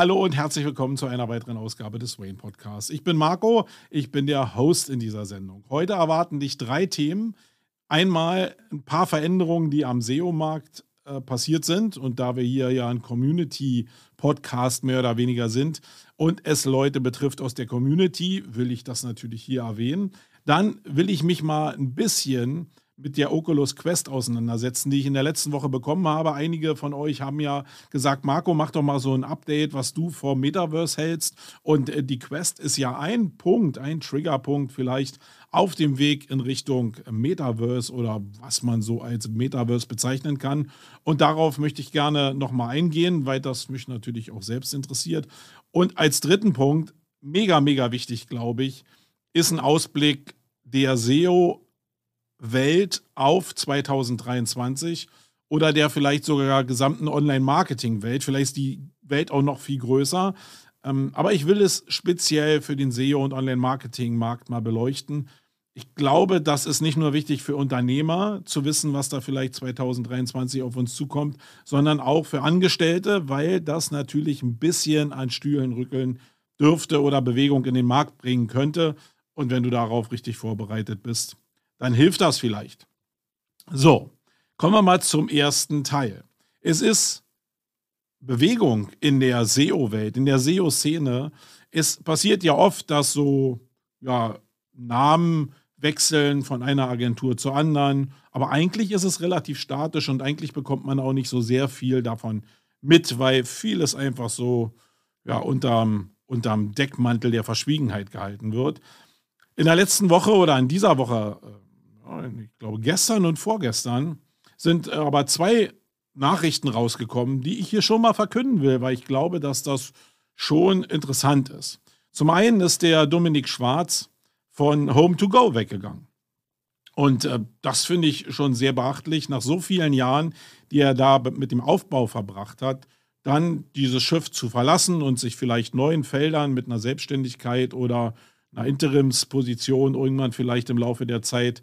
Hallo und herzlich willkommen zu einer weiteren Ausgabe des Wayne Podcasts. Ich bin Marco, ich bin der Host in dieser Sendung. Heute erwarten dich drei Themen. Einmal ein paar Veränderungen, die am SEO-Markt äh, passiert sind und da wir hier ja ein Community-Podcast mehr oder weniger sind und es Leute betrifft aus der Community, will ich das natürlich hier erwähnen. Dann will ich mich mal ein bisschen mit der Oculus Quest auseinandersetzen, die ich in der letzten Woche bekommen habe. Einige von euch haben ja gesagt, Marco, mach doch mal so ein Update, was du vor Metaverse hältst. Und äh, die Quest ist ja ein Punkt, ein Triggerpunkt vielleicht auf dem Weg in Richtung Metaverse oder was man so als Metaverse bezeichnen kann. Und darauf möchte ich gerne nochmal eingehen, weil das mich natürlich auch selbst interessiert. Und als dritten Punkt, mega, mega wichtig, glaube ich, ist ein Ausblick der SEO Welt auf 2023 oder der vielleicht sogar gesamten Online-Marketing-Welt. Vielleicht ist die Welt auch noch viel größer. Ähm, aber ich will es speziell für den SEO- und Online-Marketing-Markt mal beleuchten. Ich glaube, das ist nicht nur wichtig für Unternehmer zu wissen, was da vielleicht 2023 auf uns zukommt, sondern auch für Angestellte, weil das natürlich ein bisschen an Stühlen rückeln dürfte oder Bewegung in den Markt bringen könnte. Und wenn du darauf richtig vorbereitet bist, dann hilft das vielleicht. So, kommen wir mal zum ersten Teil. Es ist Bewegung in der SEO-Welt, in der SEO-Szene. Es passiert ja oft, dass so ja, Namen wechseln von einer Agentur zur anderen. Aber eigentlich ist es relativ statisch und eigentlich bekommt man auch nicht so sehr viel davon mit, weil vieles einfach so ja, unterm, unterm Deckmantel der Verschwiegenheit gehalten wird. In der letzten Woche oder in dieser Woche äh, ich glaube, gestern und vorgestern sind äh, aber zwei Nachrichten rausgekommen, die ich hier schon mal verkünden will, weil ich glaube, dass das schon interessant ist. Zum einen ist der Dominik Schwarz von Home to Go weggegangen. Und äh, das finde ich schon sehr beachtlich, nach so vielen Jahren, die er da mit dem Aufbau verbracht hat, dann dieses Schiff zu verlassen und sich vielleicht neuen Feldern mit einer Selbstständigkeit oder einer Interimsposition irgendwann vielleicht im Laufe der Zeit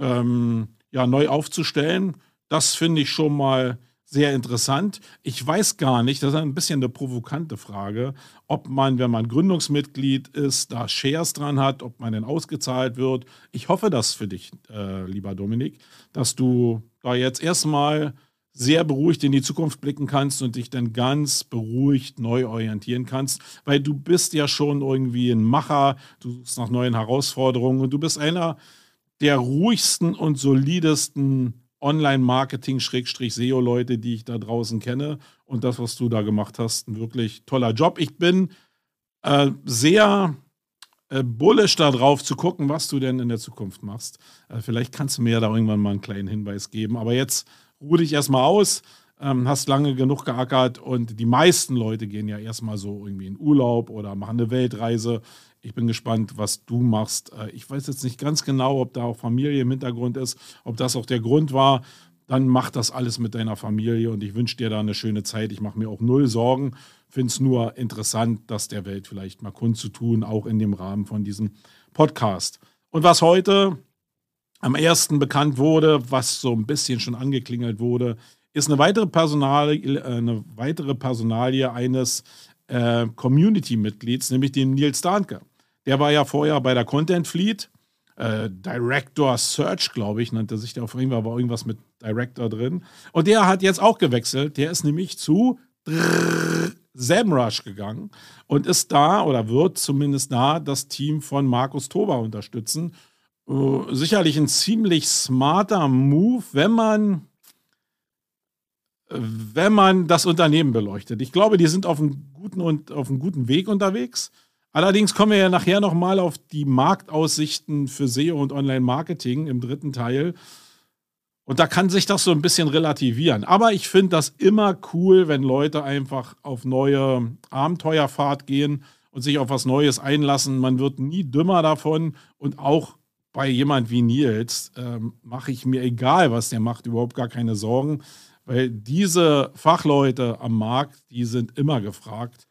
ähm, ja, neu aufzustellen. Das finde ich schon mal sehr interessant. Ich weiß gar nicht, das ist ein bisschen eine provokante Frage, ob man, wenn man Gründungsmitglied ist, da Shares dran hat, ob man denn ausgezahlt wird. Ich hoffe das für dich, äh, lieber Dominik, dass du da jetzt erstmal sehr beruhigt in die Zukunft blicken kannst und dich dann ganz beruhigt neu orientieren kannst, weil du bist ja schon irgendwie ein Macher, du suchst nach neuen Herausforderungen und du bist einer, der ruhigsten und solidesten Online-Marketing-SEO-Leute, die ich da draußen kenne. Und das, was du da gemacht hast, ein wirklich toller Job. Ich bin äh, sehr äh, bullish darauf zu gucken, was du denn in der Zukunft machst. Äh, vielleicht kannst du mir da irgendwann mal einen kleinen Hinweis geben. Aber jetzt ruh dich erstmal aus, ähm, hast lange genug geackert und die meisten Leute gehen ja erstmal so irgendwie in Urlaub oder machen eine Weltreise. Ich bin gespannt, was du machst. Äh, ich weiß jetzt nicht ganz genau, ob da auch Familie im Hintergrund ist, ob das auch der Grund war. Dann mach das alles mit deiner Familie und ich wünsche dir da eine schöne Zeit. Ich mache mir auch null Sorgen. Finde es nur interessant, das der Welt vielleicht mal kundzutun, auch in dem Rahmen von diesem Podcast. Und was heute am ersten bekannt wurde, was so ein bisschen schon angeklingelt wurde, ist eine weitere Personalie, äh, eine weitere Personalie eines äh, Community-Mitglieds, nämlich dem Nils Dahnke. Der war ja vorher bei der Content Fleet. Äh, Director Search, glaube ich, nannte sich der auf jeden Fall, war irgendwas mit Director drin. Und der hat jetzt auch gewechselt. Der ist nämlich zu SEMrush gegangen und ist da oder wird zumindest da das Team von Markus Toba unterstützen. Uh, sicherlich ein ziemlich smarter Move, wenn man wenn man das Unternehmen beleuchtet. Ich glaube, die sind auf einem guten auf einem guten Weg unterwegs. Allerdings kommen wir ja nachher nochmal auf die Marktaussichten für SEO und Online-Marketing im dritten Teil. Und da kann sich das so ein bisschen relativieren. Aber ich finde das immer cool, wenn Leute einfach auf neue Abenteuerfahrt gehen und sich auf was Neues einlassen. Man wird nie dümmer davon. Und auch bei jemand wie Nils ähm, mache ich mir, egal was der macht, überhaupt gar keine Sorgen. Weil diese Fachleute am Markt, die sind immer gefragt.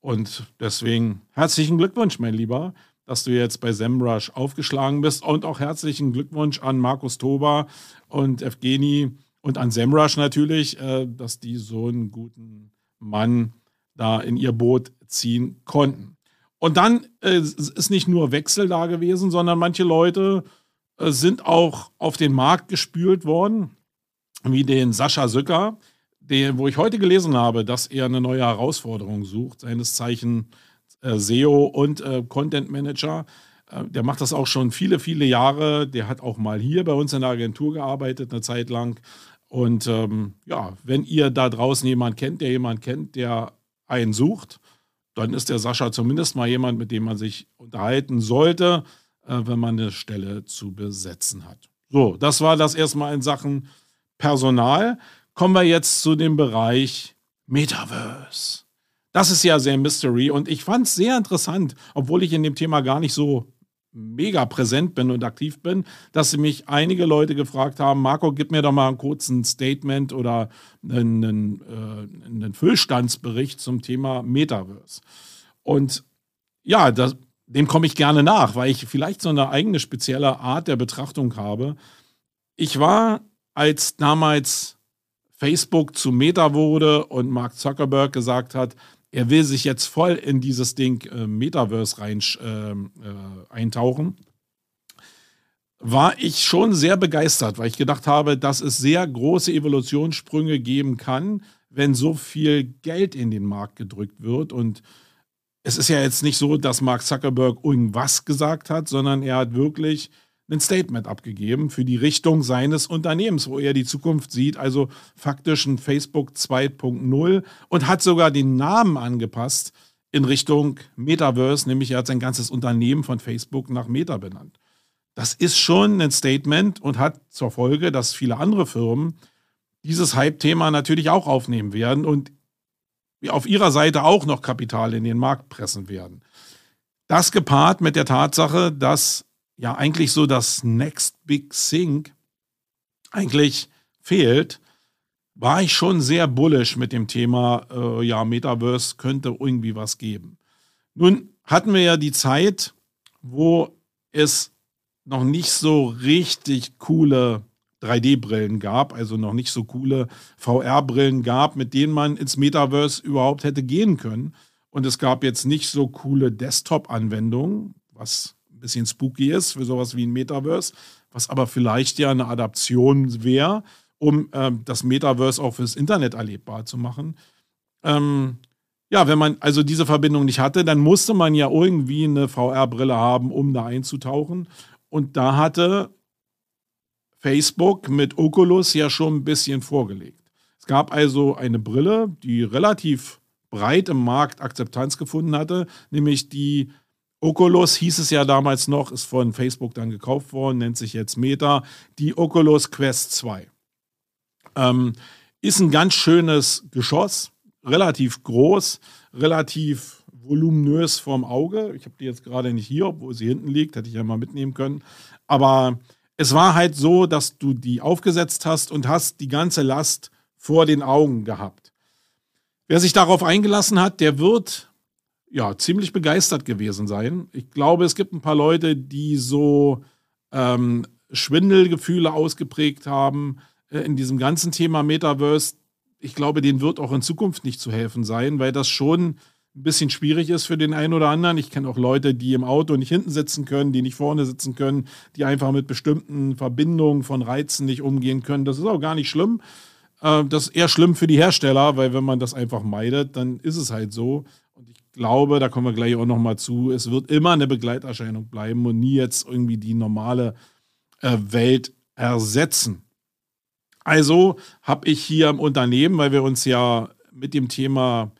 Und deswegen herzlichen Glückwunsch, mein Lieber, dass du jetzt bei SEMrush aufgeschlagen bist. Und auch herzlichen Glückwunsch an Markus Toba und Evgeni und an SEMrush natürlich, äh, dass die so einen guten Mann da in ihr Boot ziehen konnten. Und dann äh, ist nicht nur Wechsel da gewesen, sondern manche Leute äh, sind auch auf den Markt gespült worden, wie den Sascha Sücker, den, wo ich heute gelesen habe, dass er eine neue Herausforderung sucht, seines Zeichen äh, SEO und äh, Content Manager. Äh, der macht das auch schon viele, viele Jahre. Der hat auch mal hier bei uns in der Agentur gearbeitet, eine Zeit lang. Und ähm, ja, wenn ihr da draußen jemanden kennt, der jemanden kennt, der einen sucht, dann ist der Sascha zumindest mal jemand, mit dem man sich unterhalten sollte, äh, wenn man eine Stelle zu besetzen hat. So, das war das erstmal in Sachen Personal. Kommen wir jetzt zu dem Bereich Metaverse. Das ist ja sehr Mystery und ich fand es sehr interessant, obwohl ich in dem Thema gar nicht so mega präsent bin und aktiv bin, dass mich einige Leute gefragt haben, Marco, gib mir doch mal einen kurzen Statement oder einen, einen, äh, einen Füllstandsbericht zum Thema Metaverse. Und ja, das, dem komme ich gerne nach, weil ich vielleicht so eine eigene spezielle Art der Betrachtung habe. Ich war, als damals Facebook zu Meta wurde und Mark Zuckerberg gesagt hat, er will sich jetzt voll in dieses Ding äh, Metaverse rein äh, äh, eintauchen, war ich schon sehr begeistert, weil ich gedacht habe, dass es sehr große Evolutionssprünge geben kann, wenn so viel Geld in den Markt gedrückt wird. Und es ist ja jetzt nicht so, dass Mark Zuckerberg irgendwas gesagt hat, sondern er hat wirklich ein Statement abgegeben für die Richtung seines Unternehmens, wo er die Zukunft sieht, also faktisch ein Facebook 2.0 und hat sogar den Namen angepasst in Richtung Metaverse, nämlich er hat sein ganzes Unternehmen von Facebook nach Meta benannt. Das ist schon ein Statement und hat zur Folge, dass viele andere Firmen dieses Hype-Thema natürlich auch aufnehmen werden und auf ihrer Seite auch noch Kapital in den Markt pressen werden. Das gepaart mit der Tatsache, dass ja eigentlich so das Next Big Thing eigentlich fehlt, war ich schon sehr bullish mit dem Thema, äh, ja, Metaverse könnte irgendwie was geben. Nun hatten wir ja die Zeit, wo es noch nicht so richtig coole 3D-Brillen gab, also noch nicht so coole VR-Brillen gab, mit denen man ins Metaverse überhaupt hätte gehen können. Und es gab jetzt nicht so coole Desktop-Anwendungen, was bisschen spooky ist für sowas wie ein Metaverse, was aber vielleicht ja eine Adaption wäre, um ähm, das Metaverse auch fürs Internet erlebbar zu machen. Ähm, ja, wenn man also diese Verbindung nicht hatte, dann musste man ja irgendwie eine VR-Brille haben, um da einzutauchen. Und da hatte Facebook mit Oculus ja schon ein bisschen vorgelegt. Es gab also eine Brille, die relativ breit im Markt Akzeptanz gefunden hatte, nämlich die Oculus hieß es ja damals noch, ist von Facebook dann gekauft worden, nennt sich jetzt Meta, die Oculus Quest 2. Ähm, ist ein ganz schönes Geschoss, relativ groß, relativ voluminös vorm Auge. Ich habe die jetzt gerade nicht hier, obwohl sie hinten liegt, hätte ich ja mal mitnehmen können. Aber es war halt so, dass du die aufgesetzt hast und hast die ganze Last vor den Augen gehabt. Wer sich darauf eingelassen hat, der wird ja, ziemlich begeistert gewesen sein. Ich glaube, es gibt ein paar Leute, die so ähm, Schwindelgefühle ausgeprägt haben äh, in diesem ganzen Thema Metaverse. Ich glaube, denen wird auch in Zukunft nicht zu helfen sein, weil das schon ein bisschen schwierig ist für den einen oder anderen. Ich kenne auch Leute, die im Auto nicht hinten sitzen können, die nicht vorne sitzen können, die einfach mit bestimmten Verbindungen von Reizen nicht umgehen können. Das ist auch gar nicht schlimm. Äh, das ist eher schlimm für die Hersteller, weil wenn man das einfach meidet, dann ist es halt so glaube, da kommen wir gleich auch noch mal zu, es wird immer eine Begleiterscheinung bleiben und nie jetzt irgendwie die normale äh, Welt ersetzen. Also habe ich hier im Unternehmen, weil wir uns ja mit dem Thema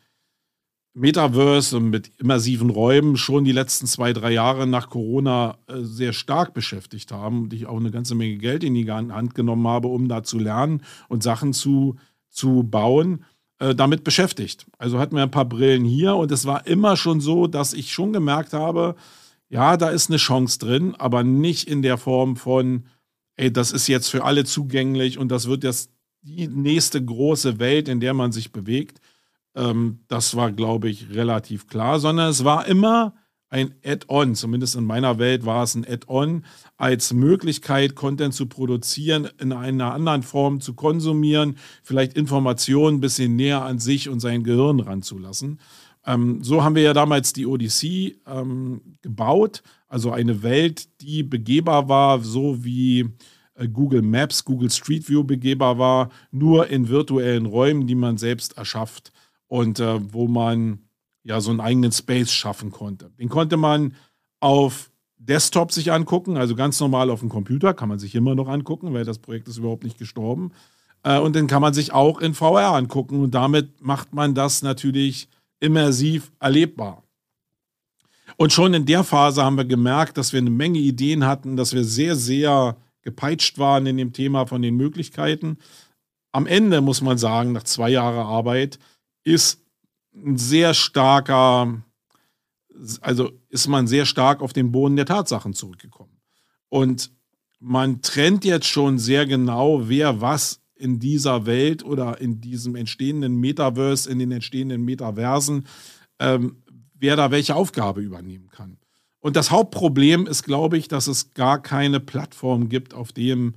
Metaverse und mit immersiven Räumen schon die letzten zwei, drei Jahre nach Corona äh, sehr stark beschäftigt haben und ich auch eine ganze Menge Geld in die Hand genommen habe, um da zu lernen und Sachen zu, zu bauen äh, damit beschäftigt. Also hatten wir ein paar Brillen hier und es war immer schon so, dass ich schon gemerkt habe, ja, da ist eine Chance drin, aber nicht in der Form von, ey, das ist jetzt für alle zugänglich und das wird jetzt die nächste große Welt, in der man sich bewegt. Ähm, das war, glaube ich, relativ klar, sondern es war immer ein Add-on. Zumindest in meiner Welt war es ein Add-on als Möglichkeit, Content zu produzieren, in einer anderen Form zu konsumieren, vielleicht Informationen ein bisschen näher an sich und sein Gehirn ranzulassen. Ähm, so haben wir ja damals die Odyssey ähm, gebaut, also eine Welt, die begehbar war, so wie äh, Google Maps, Google Street View begehbar war, nur in virtuellen Räumen, die man selbst erschafft und äh, wo man ja so einen eigenen Space schaffen konnte. Den konnte man auf Desktop sich angucken, also ganz normal auf dem Computer, kann man sich immer noch angucken, weil das Projekt ist überhaupt nicht gestorben. Äh, und den kann man sich auch in VR angucken und damit macht man das natürlich immersiv erlebbar. Und schon in der Phase haben wir gemerkt, dass wir eine Menge Ideen hatten, dass wir sehr, sehr gepeitscht waren in dem Thema von den Möglichkeiten. Am Ende muss man sagen, nach zwei Jahren Arbeit ist ein sehr starker, also ist man sehr stark auf den Boden der Tatsachen zurückgekommen. Und man trennt jetzt schon sehr genau, wer was in dieser Welt oder in diesem entstehenden Metaverse, in den entstehenden Metaversen, ähm, wer da welche Aufgabe übernehmen kann. Und das Hauptproblem ist, glaube ich, dass es gar keine Plattform gibt, auf dem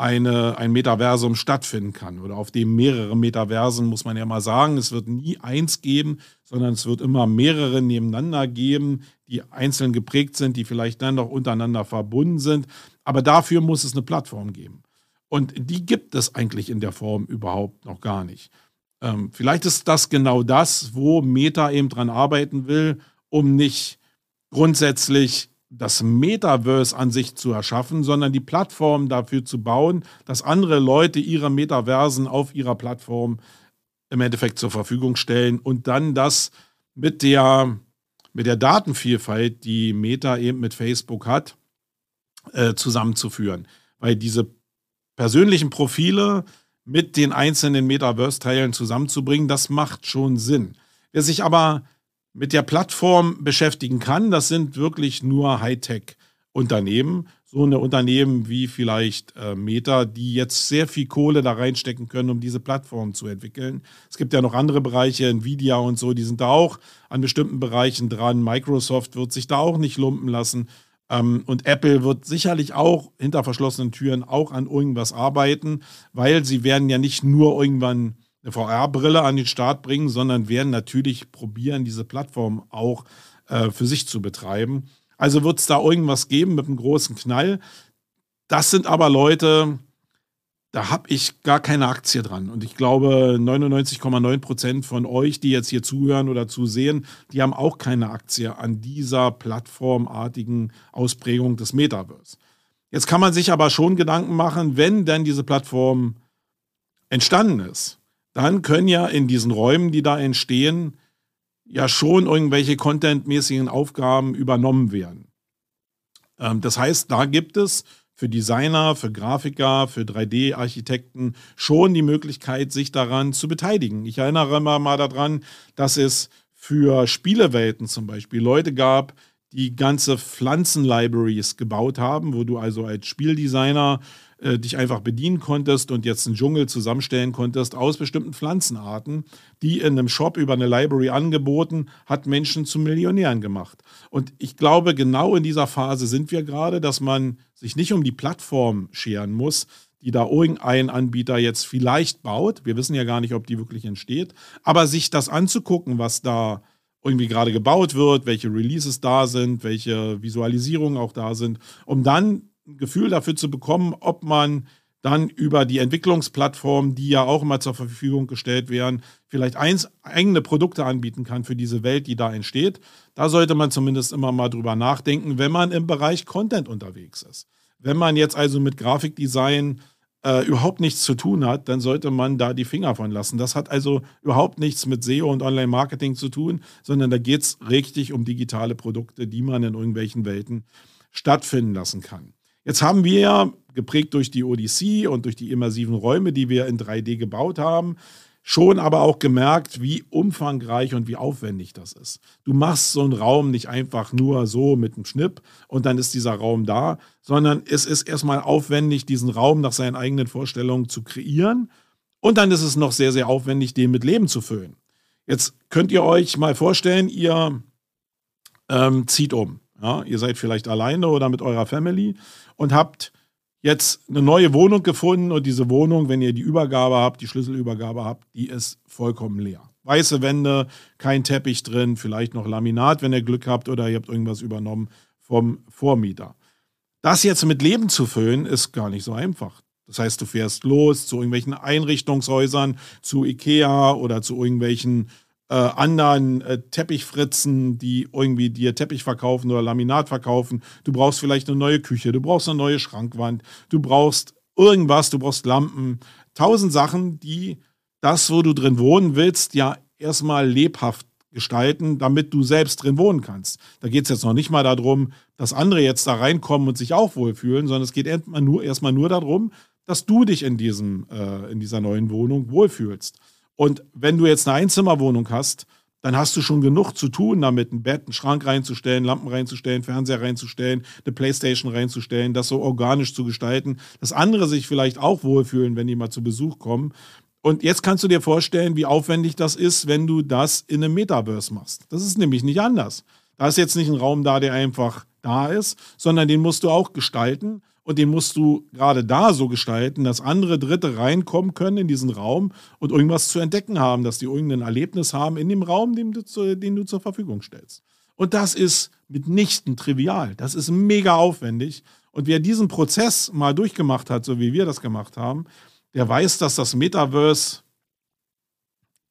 eine, ein Metaversum stattfinden kann oder auf dem mehrere Metaversen, muss man ja mal sagen. Es wird nie eins geben, sondern es wird immer mehrere nebeneinander geben, die einzeln geprägt sind, die vielleicht dann noch untereinander verbunden sind. Aber dafür muss es eine Plattform geben. Und die gibt es eigentlich in der Form überhaupt noch gar nicht. Ähm, vielleicht ist das genau das, wo Meta eben dran arbeiten will, um nicht grundsätzlich das Metaverse an sich zu erschaffen, sondern die Plattform dafür zu bauen, dass andere Leute ihre Metaversen auf ihrer Plattform im Endeffekt zur Verfügung stellen und dann das mit der, mit der Datenvielfalt, die Meta eben mit Facebook hat, äh, zusammenzuführen. Weil diese persönlichen Profile mit den einzelnen Metaverse-Teilen zusammenzubringen, das macht schon Sinn. Wer sich aber mit der Plattform beschäftigen kann, das sind wirklich nur Hightech-Unternehmen. So eine Unternehmen wie vielleicht äh, Meta, die jetzt sehr viel Kohle da reinstecken können, um diese Plattform zu entwickeln. Es gibt ja noch andere Bereiche, Nvidia und so, die sind da auch an bestimmten Bereichen dran. Microsoft wird sich da auch nicht lumpen lassen. Ähm, und Apple wird sicherlich auch hinter verschlossenen Türen auch an irgendwas arbeiten, weil sie werden ja nicht nur irgendwann eine VR-Brille an den Start bringen, sondern werden natürlich probieren, diese Plattform auch äh, für sich zu betreiben. Also wird es da irgendwas geben mit einem großen Knall. Das sind aber Leute, da habe ich gar keine Aktie dran. Und ich glaube, 99,9 Prozent von euch, die jetzt hier zuhören oder zusehen, die haben auch keine Aktie an dieser plattformartigen Ausprägung des Metaverse. Jetzt kann man sich aber schon Gedanken machen, wenn denn diese Plattform entstanden ist dann können ja in diesen Räumen, die da entstehen, ja schon irgendwelche contentmäßigen Aufgaben übernommen werden. Ähm, das heißt, da gibt es für Designer, für Grafiker, für 3D-Architekten schon die Möglichkeit, sich daran zu beteiligen. Ich erinnere mal daran, dass es für Spielewelten zum Beispiel Leute gab, die ganze Pflanzen-Libraries gebaut haben, wo du also als Spieldesigner äh, dich einfach bedienen konntest und jetzt einen Dschungel zusammenstellen konntest aus bestimmten Pflanzenarten, die in einem Shop über eine Library angeboten, hat Menschen zu Millionären gemacht. Und ich glaube, genau in dieser Phase sind wir gerade, dass man sich nicht um die Plattform scheren muss, die da irgendein Anbieter jetzt vielleicht baut. Wir wissen ja gar nicht, ob die wirklich entsteht. Aber sich das anzugucken, was da irgendwie gerade gebaut wird, welche Releases da sind, welche Visualisierungen auch da sind, um dann ein Gefühl dafür zu bekommen, ob man dann über die Entwicklungsplattform, die ja auch immer zur Verfügung gestellt werden, vielleicht eins, eigene Produkte anbieten kann für diese Welt, die da entsteht. Da sollte man zumindest immer mal drüber nachdenken, wenn man im Bereich Content unterwegs ist. Wenn man jetzt also mit Grafikdesign äh, überhaupt nichts zu tun hat, dann sollte man da die Finger von lassen. Das hat also überhaupt nichts mit SEO und Online-Marketing zu tun, sondern da geht es richtig um digitale Produkte, die man in irgendwelchen Welten stattfinden lassen kann. Jetzt haben wir, geprägt durch die Odyssee und durch die immersiven Räume, die wir in 3D gebaut haben, schon aber auch gemerkt, wie umfangreich und wie aufwendig das ist. Du machst so einen Raum nicht einfach nur so mit einem Schnipp und dann ist dieser Raum da, sondern es ist erstmal aufwendig, diesen Raum nach seinen eigenen Vorstellungen zu kreieren und dann ist es noch sehr, sehr aufwendig, den mit Leben zu füllen. Jetzt könnt ihr euch mal vorstellen, ihr ähm, zieht um. Ja, ihr seid vielleicht alleine oder mit eurer Family und habt jetzt eine neue Wohnung gefunden und diese Wohnung, wenn ihr die Übergabe habt, die Schlüsselübergabe habt, die ist vollkommen leer. Weiße Wände, kein Teppich drin, vielleicht noch Laminat, wenn ihr Glück habt oder ihr habt irgendwas übernommen vom Vormieter. Das jetzt mit Leben zu füllen, ist gar nicht so einfach. Das heißt, du fährst los zu irgendwelchen Einrichtungshäusern, zu Ikea oder zu irgendwelchen äh, anderen äh, Teppichfritzen, die irgendwie dir Teppich verkaufen oder Laminat verkaufen. Du brauchst vielleicht eine neue Küche, du brauchst eine neue Schrankwand, du brauchst irgendwas, du brauchst Lampen. Tausend Sachen, die das, wo du drin wohnen willst, ja erstmal lebhaft gestalten, damit du selbst drin wohnen kannst. Da geht es jetzt noch nicht mal darum, dass andere jetzt da reinkommen und sich auch wohlfühlen, sondern es geht erstmal nur, erstmal nur darum, dass du dich in, diesem, äh, in dieser neuen Wohnung wohlfühlst. Und wenn du jetzt eine Einzimmerwohnung hast, dann hast du schon genug zu tun damit, ein Bett, einen Schrank reinzustellen, Lampen reinzustellen, Fernseher reinzustellen, eine Playstation reinzustellen, das so organisch zu gestalten, dass andere sich vielleicht auch wohlfühlen, wenn die mal zu Besuch kommen. Und jetzt kannst du dir vorstellen, wie aufwendig das ist, wenn du das in einem Metaverse machst. Das ist nämlich nicht anders. Da ist jetzt nicht ein Raum da, der einfach da ist, sondern den musst du auch gestalten. Und den musst du gerade da so gestalten, dass andere Dritte reinkommen können in diesen Raum und irgendwas zu entdecken haben, dass die irgendein Erlebnis haben in dem Raum, den du, zu, den du zur Verfügung stellst. Und das ist mitnichten trivial. Das ist mega aufwendig. Und wer diesen Prozess mal durchgemacht hat, so wie wir das gemacht haben, der weiß, dass das Metaverse,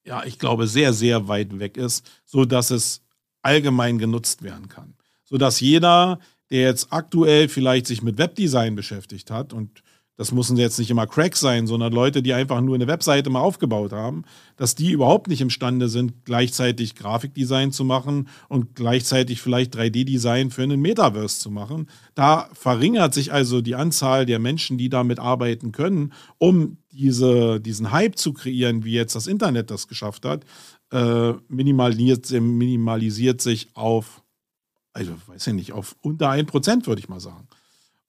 ja, ich glaube, sehr, sehr weit weg ist, sodass es allgemein genutzt werden kann. Sodass jeder, der jetzt aktuell vielleicht sich mit Webdesign beschäftigt hat und das müssen jetzt nicht immer Cracks sein, sondern Leute, die einfach nur eine Webseite mal aufgebaut haben, dass die überhaupt nicht imstande sind, gleichzeitig Grafikdesign zu machen und gleichzeitig vielleicht 3D-Design für einen Metaverse zu machen. Da verringert sich also die Anzahl der Menschen, die damit arbeiten können, um diese, diesen Hype zu kreieren, wie jetzt das Internet das geschafft hat, äh, minimalisiert, minimalisiert sich auf also weiß ich nicht, auf unter 1% würde ich mal sagen.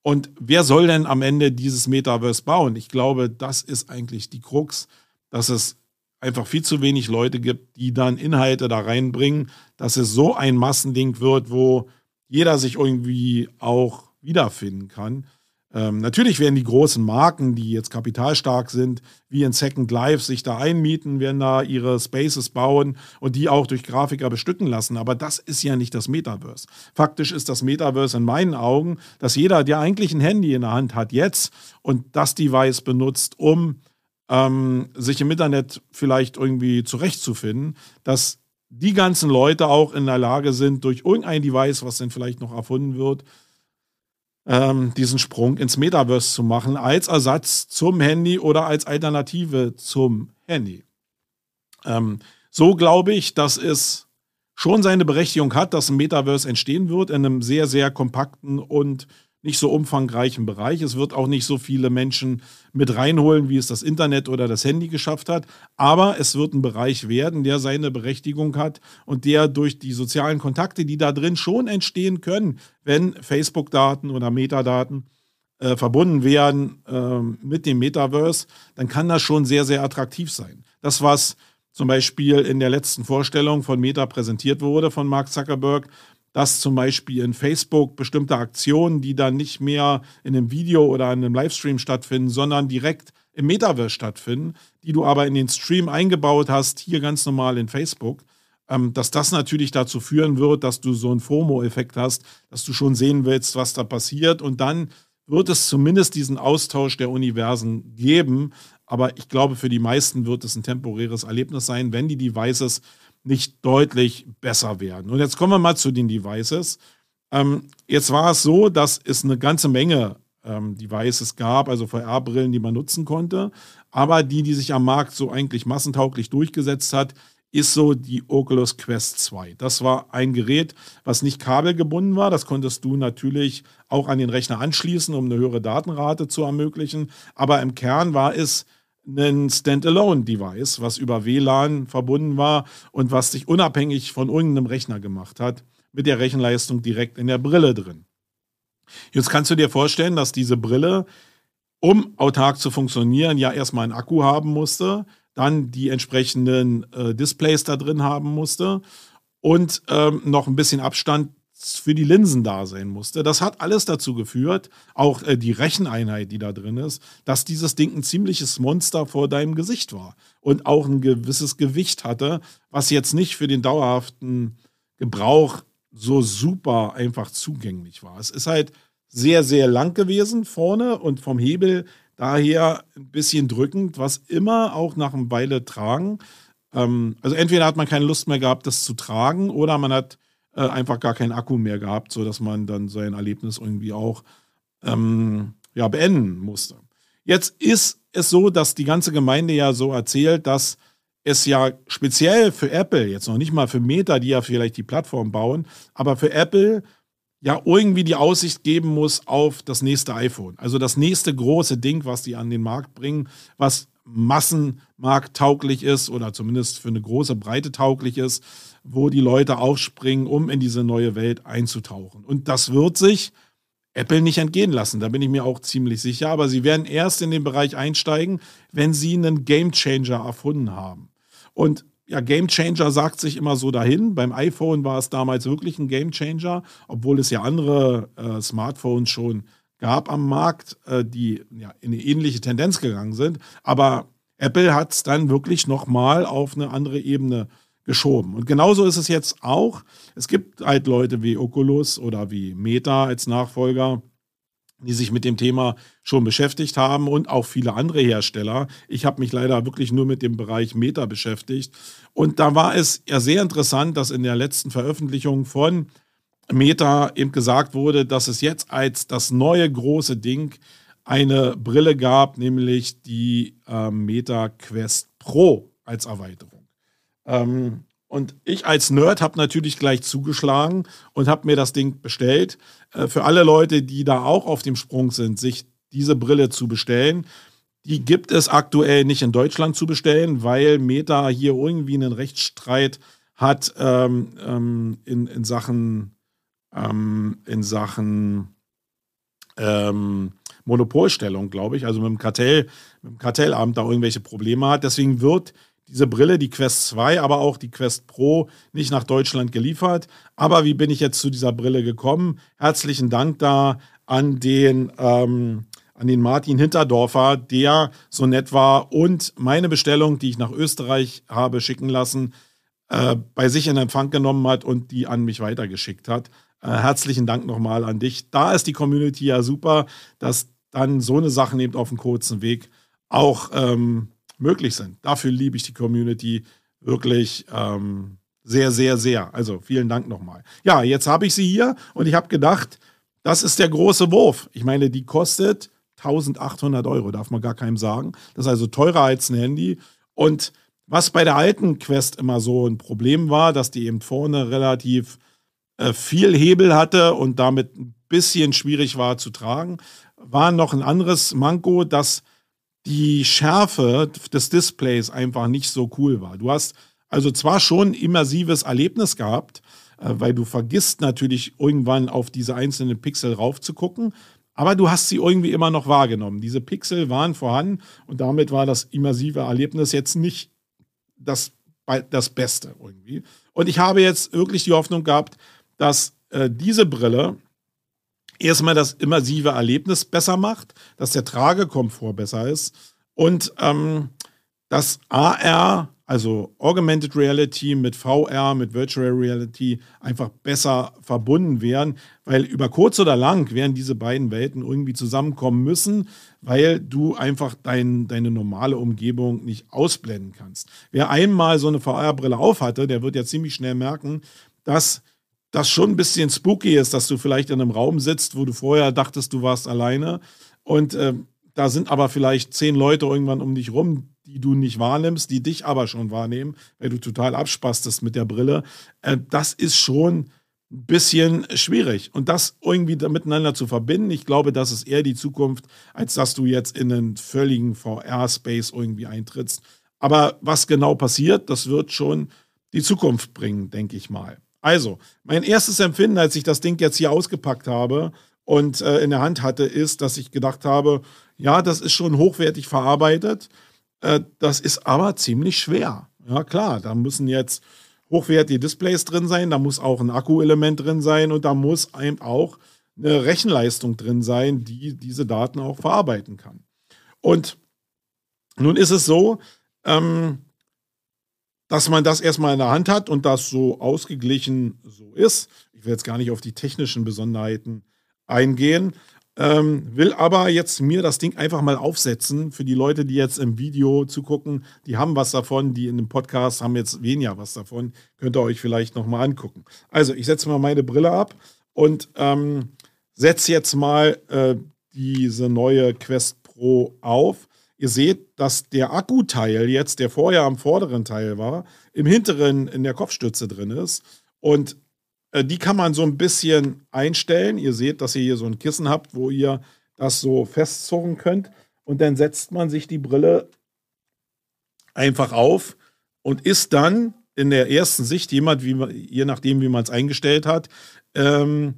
Und wer soll denn am Ende dieses Metaverse bauen? Ich glaube, das ist eigentlich die Krux, dass es einfach viel zu wenig Leute gibt, die dann Inhalte da reinbringen, dass es so ein Massending wird, wo jeder sich irgendwie auch wiederfinden kann. Ähm, natürlich werden die großen Marken, die jetzt kapitalstark sind, wie in Second Life, sich da einmieten, werden da ihre Spaces bauen und die auch durch Grafiker bestücken lassen. Aber das ist ja nicht das Metaverse. Faktisch ist das Metaverse in meinen Augen, dass jeder, der eigentlich ein Handy in der Hand hat, jetzt und das Device benutzt, um ähm, sich im Internet vielleicht irgendwie zurechtzufinden, dass die ganzen Leute auch in der Lage sind, durch irgendein Device, was dann vielleicht noch erfunden wird, ähm, diesen Sprung ins Metaverse zu machen, als Ersatz zum Handy oder als Alternative zum Handy. Ähm, so glaube ich, dass es schon seine Berechtigung hat, dass ein Metaverse entstehen wird in einem sehr, sehr kompakten und nicht so umfangreichen Bereich. Es wird auch nicht so viele Menschen mit reinholen, wie es das Internet oder das Handy geschafft hat. Aber es wird ein Bereich werden, der seine Berechtigung hat und der durch die sozialen Kontakte, die da drin schon entstehen können, wenn Facebook-Daten oder Metadaten äh, verbunden werden äh, mit dem Metaverse, dann kann das schon sehr, sehr attraktiv sein. Das, was zum Beispiel in der letzten Vorstellung von Meta präsentiert wurde von Mark Zuckerberg, dass zum Beispiel in Facebook bestimmte Aktionen, die dann nicht mehr in einem Video oder in einem Livestream stattfinden, sondern direkt im Metaverse stattfinden, die du aber in den Stream eingebaut hast, hier ganz normal in Facebook, ähm, dass das natürlich dazu führen wird, dass du so einen FOMO-Effekt hast, dass du schon sehen willst, was da passiert und dann wird es zumindest diesen Austausch der Universen geben. Aber ich glaube, für die meisten wird es ein temporäres Erlebnis sein, wenn die Devices nicht deutlich besser werden. Und jetzt kommen wir mal zu den Devices. Ähm, jetzt war es so, dass es eine ganze Menge ähm, Devices gab, also VR-Brillen, die man nutzen konnte. Aber die, die sich am Markt so eigentlich massentauglich durchgesetzt hat, ist so die Oculus Quest 2. Das war ein Gerät, was nicht kabelgebunden war. Das konntest du natürlich auch an den Rechner anschließen, um eine höhere Datenrate zu ermöglichen. Aber im Kern war es ein Standalone-Device, was über WLAN verbunden war und was sich unabhängig von irgendeinem Rechner gemacht hat, mit der Rechenleistung direkt in der Brille drin. Jetzt kannst du dir vorstellen, dass diese Brille, um autark zu funktionieren, ja erstmal einen Akku haben musste, dann die entsprechenden äh, Displays da drin haben musste und ähm, noch ein bisschen Abstand für die Linsen da sein musste. Das hat alles dazu geführt, auch äh, die Recheneinheit, die da drin ist, dass dieses Ding ein ziemliches Monster vor deinem Gesicht war und auch ein gewisses Gewicht hatte, was jetzt nicht für den dauerhaften Gebrauch so super einfach zugänglich war. Es ist halt sehr, sehr lang gewesen vorne und vom Hebel daher ein bisschen drückend, was immer auch nach einer Weile tragen. Ähm, also entweder hat man keine Lust mehr gehabt, das zu tragen, oder man hat äh, einfach gar keinen Akku mehr gehabt, sodass man dann sein Erlebnis irgendwie auch ähm, ja, beenden musste. Jetzt ist es so, dass die ganze Gemeinde ja so erzählt, dass es ja speziell für Apple, jetzt noch nicht mal für Meta, die ja vielleicht die Plattform bauen, aber für Apple ja irgendwie die Aussicht geben muss auf das nächste iPhone. Also das nächste große Ding, was die an den Markt bringen, was massenmarkttauglich ist oder zumindest für eine große Breite tauglich ist, wo die Leute aufspringen, um in diese neue Welt einzutauchen. Und das wird sich Apple nicht entgehen lassen, da bin ich mir auch ziemlich sicher. Aber sie werden erst in den Bereich einsteigen, wenn sie einen Gamechanger erfunden haben. Und ja, Gamechanger sagt sich immer so dahin. Beim iPhone war es damals wirklich ein Gamechanger, obwohl es ja andere äh, Smartphones schon gab am Markt, äh, die ja, in eine ähnliche Tendenz gegangen sind. Aber Apple hat es dann wirklich nochmal auf eine andere Ebene geschoben. Und genauso ist es jetzt auch. Es gibt halt Leute wie Oculus oder wie Meta als Nachfolger, die sich mit dem Thema schon beschäftigt haben und auch viele andere Hersteller. Ich habe mich leider wirklich nur mit dem Bereich Meta beschäftigt. Und da war es ja sehr interessant, dass in der letzten Veröffentlichung von Meta eben gesagt wurde, dass es jetzt als das neue große Ding eine Brille gab, nämlich die äh, Meta Quest Pro als Erweiterung. Ähm, und ich als Nerd habe natürlich gleich zugeschlagen und habe mir das Ding bestellt. Äh, für alle Leute, die da auch auf dem Sprung sind, sich diese Brille zu bestellen, die gibt es aktuell nicht in Deutschland zu bestellen, weil Meta hier irgendwie einen Rechtsstreit hat ähm, ähm, in, in Sachen ähm, in Sachen ähm, Monopolstellung, glaube ich, also mit dem Kartell, mit dem Kartellamt da irgendwelche Probleme hat. Deswegen wird diese Brille, die Quest 2, aber auch die Quest Pro nicht nach Deutschland geliefert. Aber wie bin ich jetzt zu dieser Brille gekommen? Herzlichen Dank da an den, ähm, an den Martin Hinterdorfer, der so nett war und meine Bestellung, die ich nach Österreich habe schicken lassen, äh, bei sich in Empfang genommen hat und die an mich weitergeschickt hat. Äh, herzlichen Dank nochmal an dich. Da ist die Community ja super, dass dann so eine Sachen eben auf dem kurzen Weg auch ähm, möglich sind. Dafür liebe ich die Community wirklich ähm, sehr, sehr, sehr. Also vielen Dank nochmal. Ja, jetzt habe ich sie hier und ich habe gedacht, das ist der große Wurf. Ich meine, die kostet 1800 Euro, darf man gar keinem sagen. Das ist also teurer als ein Handy. Und was bei der alten Quest immer so ein Problem war, dass die eben vorne relativ äh, viel Hebel hatte und damit ein bisschen schwierig war zu tragen, war noch ein anderes Manko, dass die Schärfe des Displays einfach nicht so cool war. Du hast also zwar schon immersives Erlebnis gehabt, äh, weil du vergisst natürlich irgendwann auf diese einzelnen Pixel raufzugucken, aber du hast sie irgendwie immer noch wahrgenommen. Diese Pixel waren vorhanden und damit war das immersive Erlebnis jetzt nicht das, das Beste irgendwie. Und ich habe jetzt wirklich die Hoffnung gehabt, dass äh, diese Brille erstmal das immersive Erlebnis besser macht, dass der Tragekomfort besser ist und ähm, dass AR, also Augmented Reality mit VR, mit Virtual Reality einfach besser verbunden werden, weil über kurz oder lang werden diese beiden Welten irgendwie zusammenkommen müssen, weil du einfach dein, deine normale Umgebung nicht ausblenden kannst. Wer einmal so eine VR-Brille aufhatte, der wird ja ziemlich schnell merken, dass das schon ein bisschen spooky ist, dass du vielleicht in einem Raum sitzt, wo du vorher dachtest, du warst alleine. Und äh, da sind aber vielleicht zehn Leute irgendwann um dich rum, die du nicht wahrnimmst, die dich aber schon wahrnehmen, weil du total abspastest mit der Brille. Äh, das ist schon ein bisschen schwierig. Und das irgendwie miteinander zu verbinden, ich glaube, das ist eher die Zukunft, als dass du jetzt in einen völligen VR-Space irgendwie eintrittst. Aber was genau passiert, das wird schon die Zukunft bringen, denke ich mal. Also, mein erstes Empfinden, als ich das Ding jetzt hier ausgepackt habe und äh, in der Hand hatte, ist, dass ich gedacht habe, ja, das ist schon hochwertig verarbeitet. Äh, das ist aber ziemlich schwer. Ja, klar, da müssen jetzt hochwertige Displays drin sein, da muss auch ein Akkuelement drin sein und da muss eben auch eine Rechenleistung drin sein, die diese Daten auch verarbeiten kann. Und nun ist es so, ähm, dass man das erstmal in der Hand hat und das so ausgeglichen so ist. Ich will jetzt gar nicht auf die technischen Besonderheiten eingehen, ähm, will aber jetzt mir das Ding einfach mal aufsetzen für die Leute, die jetzt im Video zugucken. Die haben was davon, die in dem Podcast haben jetzt weniger was davon. Könnt ihr euch vielleicht nochmal angucken. Also, ich setze mal meine Brille ab und ähm, setze jetzt mal äh, diese neue Quest Pro auf. Ihr seht, dass der Akkuteil jetzt, der vorher am vorderen Teil war, im hinteren in der Kopfstütze drin ist. Und äh, die kann man so ein bisschen einstellen. Ihr seht, dass ihr hier so ein Kissen habt, wo ihr das so festzurren könnt. Und dann setzt man sich die Brille einfach auf und ist dann in der ersten Sicht jemand, wie man, je nachdem, wie man es eingestellt hat, ähm,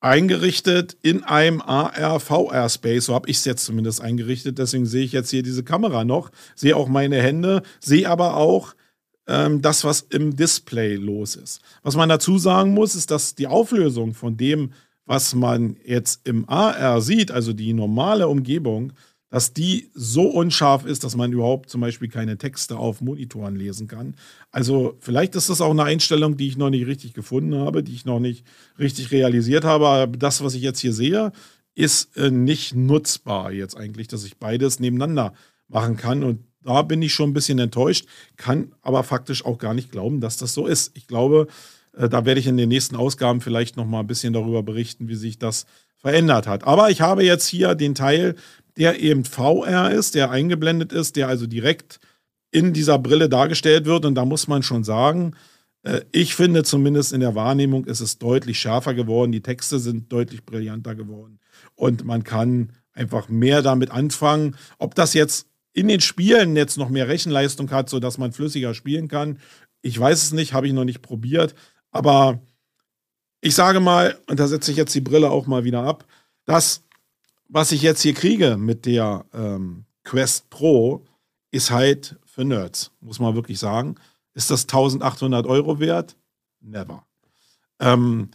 eingerichtet in einem AR-VR-Space. So habe ich es jetzt zumindest eingerichtet. Deswegen sehe ich jetzt hier diese Kamera noch, sehe auch meine Hände, sehe aber auch ähm, das, was im Display los ist. Was man dazu sagen muss, ist, dass die Auflösung von dem, was man jetzt im AR sieht, also die normale Umgebung, dass die so unscharf ist, dass man überhaupt zum Beispiel keine Texte auf Monitoren lesen kann. Also vielleicht ist das auch eine Einstellung, die ich noch nicht richtig gefunden habe, die ich noch nicht richtig realisiert habe. Aber das, was ich jetzt hier sehe, ist äh, nicht nutzbar jetzt eigentlich, dass ich beides nebeneinander machen kann. Und da bin ich schon ein bisschen enttäuscht, kann aber faktisch auch gar nicht glauben, dass das so ist. Ich glaube, äh, da werde ich in den nächsten Ausgaben vielleicht noch mal ein bisschen darüber berichten, wie sich das verändert hat. Aber ich habe jetzt hier den Teil, der eben VR ist, der eingeblendet ist, der also direkt in dieser Brille dargestellt wird. Und da muss man schon sagen, äh, ich finde zumindest in der Wahrnehmung ist es deutlich schärfer geworden. Die Texte sind deutlich brillanter geworden. Und man kann einfach mehr damit anfangen. Ob das jetzt in den Spielen jetzt noch mehr Rechenleistung hat, sodass man flüssiger spielen kann. Ich weiß es nicht, habe ich noch nicht probiert. Aber ich sage mal, und da setze ich jetzt die Brille auch mal wieder ab, das, was ich jetzt hier kriege mit der ähm, Quest Pro, ist halt für Nerds, muss man wirklich sagen. Ist das 1800 Euro wert? Never. Ähm,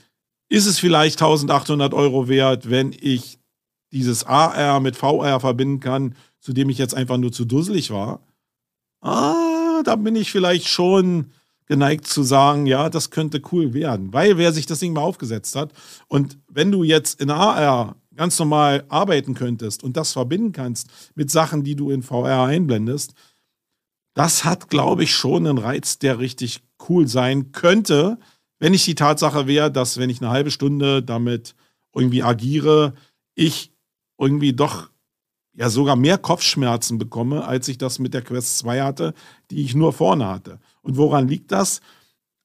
ist es vielleicht 1800 Euro wert, wenn ich dieses AR mit VR verbinden kann zu dem ich jetzt einfach nur zu dusselig war, ah, da bin ich vielleicht schon geneigt zu sagen, ja, das könnte cool werden. Weil wer sich das Ding mal aufgesetzt hat und wenn du jetzt in AR ganz normal arbeiten könntest und das verbinden kannst mit Sachen, die du in VR einblendest, das hat, glaube ich, schon einen Reiz, der richtig cool sein könnte, wenn nicht die Tatsache wäre, dass wenn ich eine halbe Stunde damit irgendwie agiere, ich irgendwie doch ja sogar mehr Kopfschmerzen bekomme, als ich das mit der Quest 2 hatte, die ich nur vorne hatte. Und woran liegt das?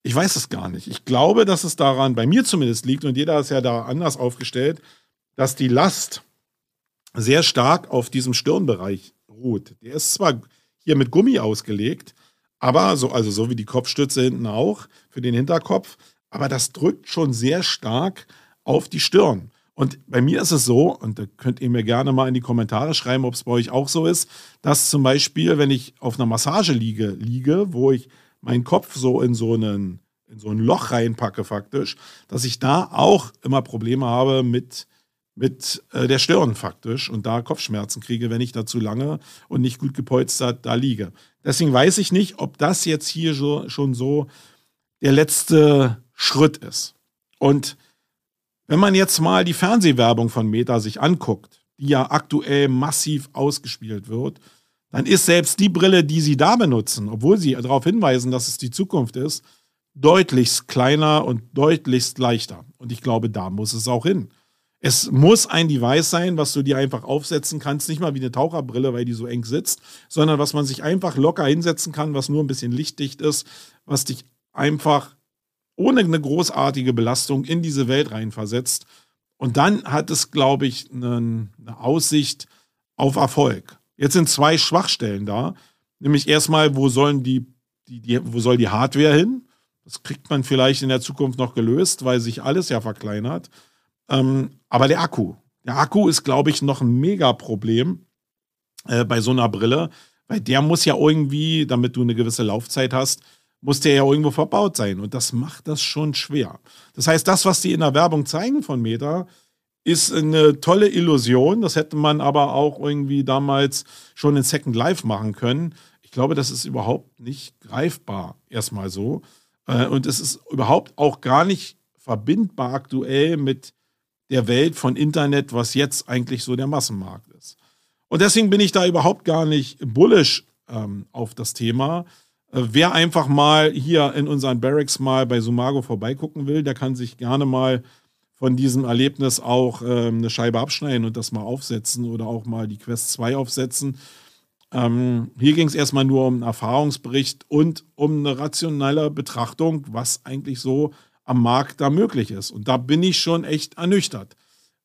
Ich weiß es gar nicht. Ich glaube, dass es daran, bei mir zumindest liegt, und jeder ist ja da anders aufgestellt, dass die Last sehr stark auf diesem Stirnbereich ruht. Der ist zwar hier mit Gummi ausgelegt, aber so, also so wie die Kopfstütze hinten auch für den Hinterkopf, aber das drückt schon sehr stark auf die Stirn. Und bei mir ist es so, und da könnt ihr mir gerne mal in die Kommentare schreiben, ob es bei euch auch so ist, dass zum Beispiel, wenn ich auf einer Massage liege, liege, wo ich meinen Kopf so in so einen in so ein Loch reinpacke faktisch, dass ich da auch immer Probleme habe mit, mit äh, der Stirn faktisch und da Kopfschmerzen kriege, wenn ich da zu lange und nicht gut gepolstert da liege. Deswegen weiß ich nicht, ob das jetzt hier so, schon so der letzte Schritt ist. Und wenn man jetzt mal die Fernsehwerbung von Meta sich anguckt, die ja aktuell massiv ausgespielt wird, dann ist selbst die Brille, die sie da benutzen, obwohl sie darauf hinweisen, dass es die Zukunft ist, deutlichst kleiner und deutlichst leichter. Und ich glaube, da muss es auch hin. Es muss ein Device sein, was du dir einfach aufsetzen kannst, nicht mal wie eine Taucherbrille, weil die so eng sitzt, sondern was man sich einfach locker hinsetzen kann, was nur ein bisschen lichtdicht ist, was dich einfach ohne eine großartige Belastung in diese Welt reinversetzt. Und dann hat es, glaube ich, eine, Aussicht auf Erfolg. Jetzt sind zwei Schwachstellen da. Nämlich erstmal, wo sollen die, die, die, wo soll die Hardware hin? Das kriegt man vielleicht in der Zukunft noch gelöst, weil sich alles ja verkleinert. Ähm, aber der Akku. Der Akku ist, glaube ich, noch ein Mega-Problem äh, bei so einer Brille, weil der muss ja irgendwie, damit du eine gewisse Laufzeit hast, muss der ja irgendwo verbaut sein. Und das macht das schon schwer. Das heißt, das, was die in der Werbung zeigen von Meta, ist eine tolle Illusion. Das hätte man aber auch irgendwie damals schon in Second Life machen können. Ich glaube, das ist überhaupt nicht greifbar, erstmal so. Äh, und es ist überhaupt auch gar nicht verbindbar aktuell mit der Welt von Internet, was jetzt eigentlich so der Massenmarkt ist. Und deswegen bin ich da überhaupt gar nicht bullish ähm, auf das Thema. Äh, wer einfach mal hier in unseren Barracks mal bei Sumago vorbeigucken will, der kann sich gerne mal von diesem Erlebnis auch ähm, eine Scheibe abschneiden und das mal aufsetzen oder auch mal die Quest 2 aufsetzen. Ähm, hier ging es erstmal nur um einen Erfahrungsbericht und um eine rationelle Betrachtung, was eigentlich so am Markt da möglich ist. Und da bin ich schon echt ernüchtert.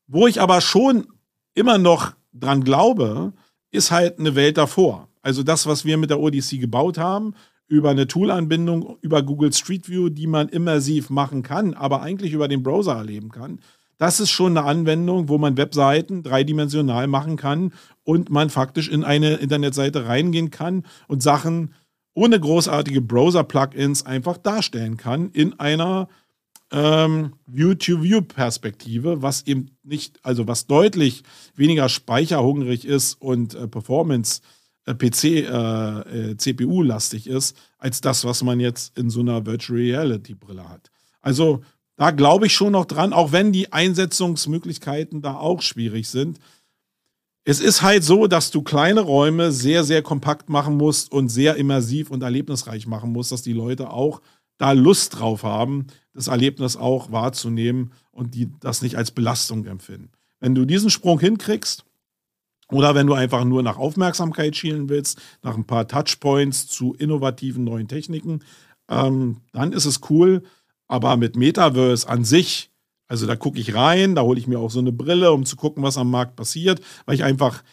Wo ich aber schon immer noch dran glaube, ist halt eine Welt davor. Also das, was wir mit der Odyssey gebaut haben, über eine Tool-Anbindung, über Google Street View, die man immersiv machen kann, aber eigentlich über den Browser erleben kann. Das ist schon eine Anwendung, wo man Webseiten dreidimensional machen kann und man faktisch in eine Internetseite reingehen kann und Sachen ohne großartige Browser-Plugins einfach darstellen kann in einer ähm, View-to-View-Perspektive, was eben nicht, also was deutlich weniger speicherhungrig ist und äh, Performance äh, PC, äh, äh CPU-lastig ist, als das, was man jetzt in so einer Virtual Reality-Brille hat. Also da glaube ich schon noch dran, auch wenn die Einsetzungsmöglichkeiten da auch schwierig sind. Es ist halt so, dass du kleine Räume sehr, sehr kompakt machen musst und sehr immersiv und erlebnisreich machen musst, dass die Leute auch da Lust drauf haben, das Erlebnis auch wahrzunehmen und die das nicht als Belastung empfinden. Wenn du diesen Sprung hinkriegst, oder wenn du einfach nur nach Aufmerksamkeit schielen willst, nach ein paar Touchpoints zu innovativen neuen Techniken, ähm, dann ist es cool. Aber mit Metaverse an sich, also da gucke ich rein, da hole ich mir auch so eine Brille, um zu gucken, was am Markt passiert, weil ich einfach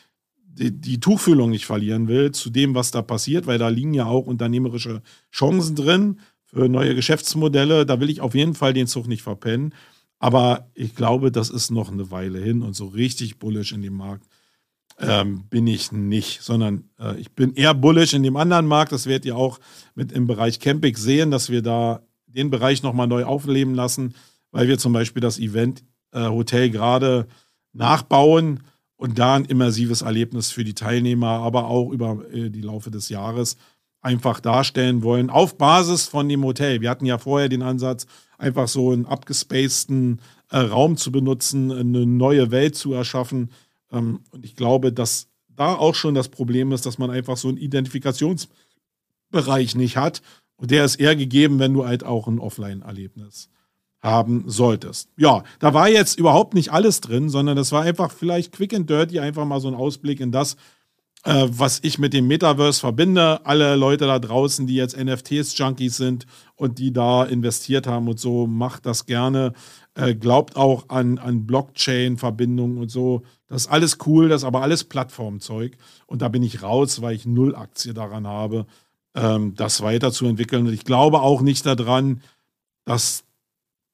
die, die, Tuchfühlung nicht verlieren will zu dem, was da passiert, weil da liegen ja auch unternehmerische Chancen drin für neue Geschäftsmodelle. Da will ich auf jeden Fall den Zug nicht verpennen. Aber ich glaube, das ist noch eine Weile hin und so richtig bullish in dem Markt ähm, bin ich nicht, sondern äh, ich bin eher bullish in dem anderen Markt. Das werdet ihr auch mit im Bereich Camping sehen, dass wir da den Bereich nochmal neu aufleben lassen, weil wir zum Beispiel das Event äh, Hotel gerade nachbauen und da ein immersives Erlebnis für die Teilnehmer, aber auch über äh, die Laufe des Jahres einfach darstellen wollen, auf Basis von dem Hotel. Wir hatten ja vorher den Ansatz, einfach so einen abgespaceden äh, Raum zu benutzen, eine neue Welt zu erschaffen. Ähm, und ich glaube, dass da auch schon das Problem ist, dass man einfach so einen Identifikationsbereich nicht hat. Und der ist eher gegeben, wenn du halt auch ein Offline-Erlebnis haben solltest. Ja, da war jetzt überhaupt nicht alles drin, sondern das war einfach vielleicht quick and dirty, einfach mal so ein Ausblick in das, äh, was ich mit dem Metaverse verbinde. Alle Leute da draußen, die jetzt NFTs-Junkies sind und die da investiert haben und so, macht das gerne. Äh, glaubt auch an, an Blockchain-Verbindungen und so. Das ist alles cool, das ist aber alles Plattformzeug. Und da bin ich raus, weil ich null Aktie daran habe, ähm, das weiterzuentwickeln. Und ich glaube auch nicht daran, dass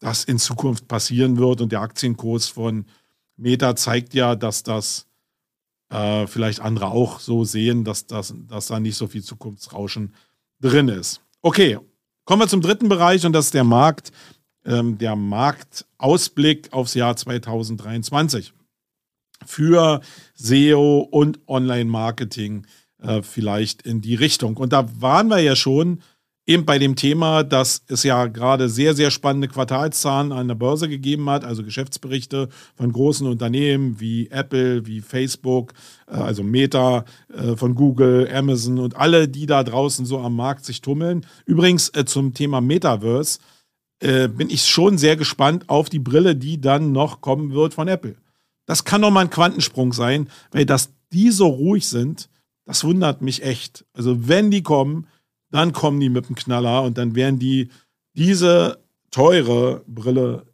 das in Zukunft passieren wird. Und der Aktienkurs von Meta zeigt ja, dass das äh, vielleicht andere auch so sehen, dass, dass, dass da nicht so viel Zukunftsrauschen drin ist. Okay, kommen wir zum dritten Bereich und das ist der Markt ähm, der Marktausblick aufs Jahr 2023 für SEO und Online-Marketing äh, vielleicht in die Richtung. Und da waren wir ja schon eben bei dem Thema, dass es ja gerade sehr, sehr spannende Quartalszahlen an der Börse gegeben hat, also Geschäftsberichte von großen Unternehmen wie Apple, wie Facebook, äh, also Meta, äh, von Google, Amazon und alle, die da draußen so am Markt sich tummeln. Übrigens äh, zum Thema Metaverse bin ich schon sehr gespannt auf die Brille, die dann noch kommen wird von Apple. Das kann noch mal ein Quantensprung sein, weil dass die so ruhig sind, das wundert mich echt. Also wenn die kommen, dann kommen die mit dem Knaller und dann werden die diese teure Brille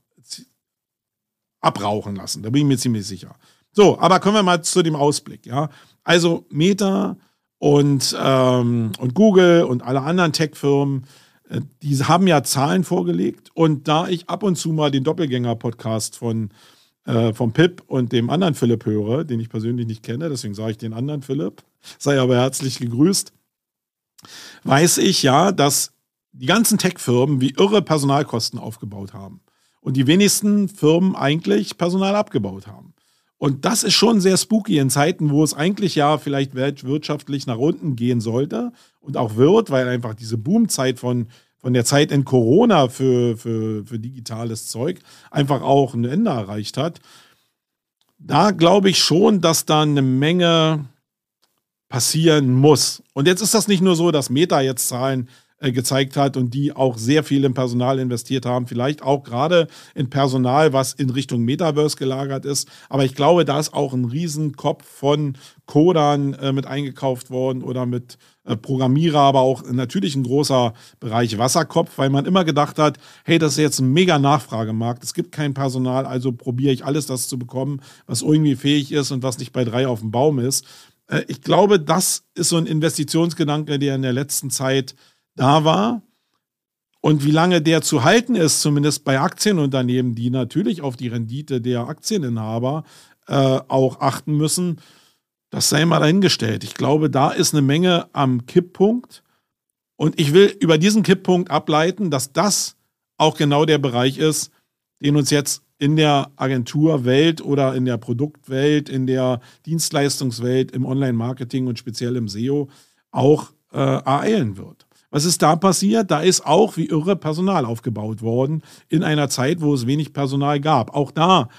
abrauchen lassen. Da bin ich mir ziemlich sicher. So, aber kommen wir mal zu dem Ausblick. Ja, also Meta und, ähm, und Google und alle anderen Tech-Firmen äh, die haben ja Zahlen vorgelegt und da ich ab und zu mal den Doppelgänger-Podcast von äh, vom Pip und dem anderen Philipp höre, den ich persönlich nicht kenne, deswegen sage ich den anderen Philipp, sei aber herzlich gegrüßt, weiß ich ja, dass die ganzen Tech-Firmen wie irre Personalkosten aufgebaut haben und die wenigsten Firmen eigentlich Personal abgebaut haben. Und das ist schon sehr spooky in Zeiten, wo es eigentlich ja vielleicht wirtschaftlich nach unten gehen sollte und auch wird, weil einfach diese Boomzeit von, von der Zeit in Corona für, für, für digitales Zeug einfach auch ein Ende erreicht hat. Da glaube ich schon, dass da eine Menge passieren muss. Und jetzt ist das nicht nur so, dass Meta jetzt Zahlen äh, gezeigt hat und die auch sehr viel in Personal investiert haben, vielleicht auch gerade in Personal, was in Richtung Metaverse gelagert ist. Aber ich glaube, da ist auch ein Riesenkopf von Codern äh, mit eingekauft worden oder mit äh, Programmierer, aber auch natürlich ein großer Bereich Wasserkopf, weil man immer gedacht hat, hey, das ist jetzt ein mega Nachfragemarkt, es gibt kein Personal, also probiere ich alles das zu bekommen, was irgendwie fähig ist und was nicht bei drei auf dem Baum ist. Äh, ich glaube, das ist so ein Investitionsgedanke, der in der letzten Zeit da war und wie lange der zu halten ist, zumindest bei Aktienunternehmen, die natürlich auf die Rendite der Aktieninhaber äh, auch achten müssen, das sei mal dahingestellt. Ich glaube, da ist eine Menge am Kipppunkt. Und ich will über diesen Kipppunkt ableiten, dass das auch genau der Bereich ist, den uns jetzt in der Agenturwelt oder in der Produktwelt, in der Dienstleistungswelt, im Online-Marketing und speziell im SEO auch äh, ereilen wird. Was ist da passiert? Da ist auch wie irre Personal aufgebaut worden in einer Zeit, wo es wenig Personal gab. Auch da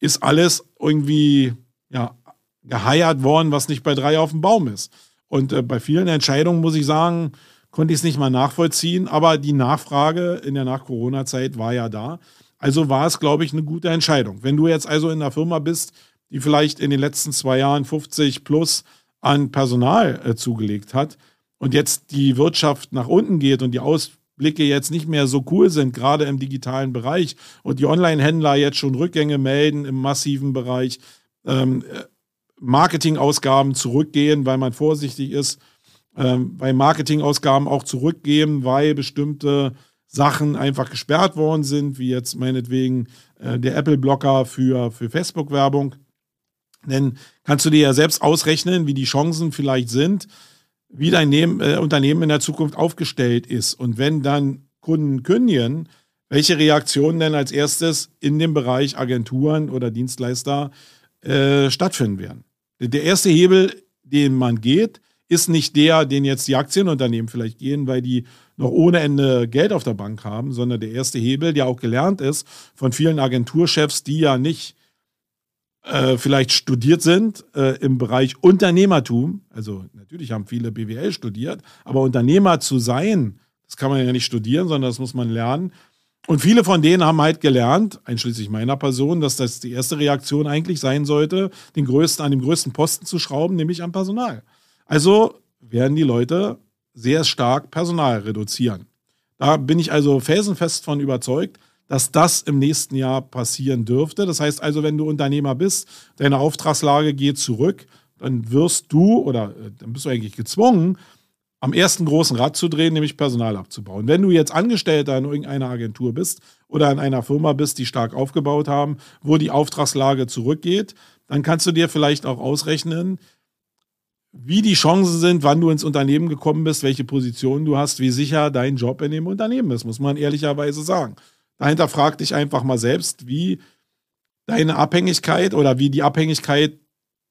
ist alles irgendwie ja, geheiert worden, was nicht bei drei auf dem Baum ist. Und äh, bei vielen Entscheidungen muss ich sagen, konnte ich es nicht mal nachvollziehen, aber die Nachfrage in der Nach-Corona-Zeit war ja da. Also war es, glaube ich, eine gute Entscheidung. Wenn du jetzt also in einer Firma bist, die vielleicht in den letzten zwei Jahren 50 plus an Personal äh, zugelegt hat, und jetzt die Wirtschaft nach unten geht und die Ausblicke jetzt nicht mehr so cool sind, gerade im digitalen Bereich und die Online-Händler jetzt schon Rückgänge melden im massiven Bereich, ähm, Marketingausgaben zurückgehen, weil man vorsichtig ist, ähm, weil Marketingausgaben auch zurückgehen, weil bestimmte Sachen einfach gesperrt worden sind, wie jetzt meinetwegen äh, der Apple-Blocker für, für Facebook-Werbung. Denn kannst du dir ja selbst ausrechnen, wie die Chancen vielleicht sind, wie dein Nehmen, äh, Unternehmen in der Zukunft aufgestellt ist. Und wenn dann Kunden kündigen, welche Reaktionen denn als erstes in dem Bereich Agenturen oder Dienstleister äh, stattfinden werden. Der erste Hebel, den man geht, ist nicht der, den jetzt die Aktienunternehmen vielleicht gehen, weil die noch ohne Ende Geld auf der Bank haben, sondern der erste Hebel, der auch gelernt ist von vielen Agenturchefs, die ja nicht äh, vielleicht studiert sind äh, im Bereich Unternehmertum, also natürlich haben viele BWL studiert, aber Unternehmer zu sein, das kann man ja nicht studieren, sondern das muss man lernen. Und viele von denen haben halt gelernt, einschließlich meiner Person, dass das die erste Reaktion eigentlich sein sollte, den größten, an dem größten Posten zu schrauben, nämlich am Personal. Also werden die Leute sehr stark Personal reduzieren. Da bin ich also felsenfest von überzeugt, dass das im nächsten Jahr passieren dürfte. Das heißt also, wenn du Unternehmer bist, deine Auftragslage geht zurück, dann wirst du oder äh, dann bist du eigentlich gezwungen, am ersten großen Rad zu drehen, nämlich Personal abzubauen. Wenn du jetzt Angestellter in irgendeiner Agentur bist oder in einer Firma bist, die stark aufgebaut haben, wo die Auftragslage zurückgeht, dann kannst du dir vielleicht auch ausrechnen, wie die Chancen sind, wann du ins Unternehmen gekommen bist, welche Position du hast, wie sicher dein Job in dem Unternehmen ist, muss man ehrlicherweise sagen. Dahinter frag dich einfach mal selbst, wie deine Abhängigkeit oder wie die Abhängigkeit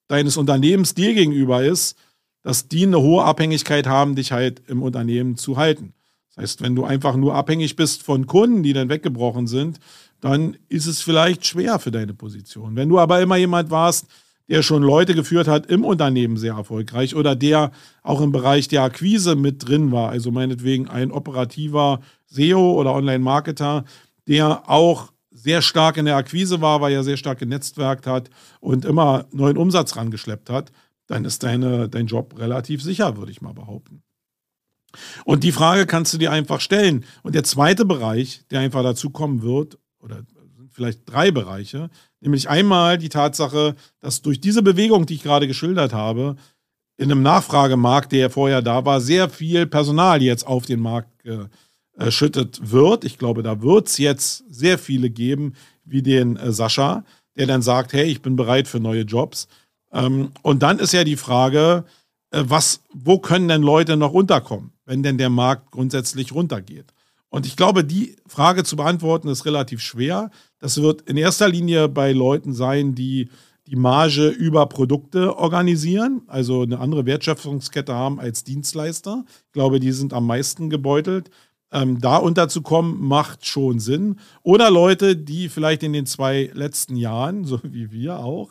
deines Unternehmens dir gegenüber ist, dass die eine hohe Abhängigkeit haben, dich halt im Unternehmen zu halten. Das heißt, wenn du einfach nur abhängig bist von Kunden, die dann weggebrochen sind, dann ist es vielleicht schwer für deine Position. Wenn du aber immer jemand warst, der schon Leute geführt hat im Unternehmen sehr erfolgreich oder der auch im Bereich der Akquise mit drin war, also meinetwegen ein operativer SEO oder Online-Marketer, der auch sehr stark in der Akquise war, weil er sehr stark genetzwerkt hat und immer neuen Umsatz rangeschleppt hat, dann ist deine, dein Job relativ sicher, würde ich mal behaupten. Und die Frage kannst du dir einfach stellen. Und der zweite Bereich, der einfach dazu kommen wird, oder sind vielleicht drei Bereiche, nämlich einmal die Tatsache, dass durch diese Bewegung, die ich gerade geschildert habe, in einem Nachfragemarkt, der vorher da war, sehr viel Personal jetzt auf den Markt erschüttet wird. Ich glaube, da wird es jetzt sehr viele geben, wie den äh, Sascha, der dann sagt, hey, ich bin bereit für neue Jobs. Ähm, und dann ist ja die Frage, äh, was, wo können denn Leute noch unterkommen? wenn denn der Markt grundsätzlich runtergeht? Und ich glaube, die Frage zu beantworten ist relativ schwer. Das wird in erster Linie bei Leuten sein, die die Marge über Produkte organisieren, also eine andere Wertschöpfungskette haben als Dienstleister. Ich glaube, die sind am meisten gebeutelt. Ähm, da unterzukommen, macht schon Sinn. Oder Leute, die vielleicht in den zwei letzten Jahren, so wie wir auch,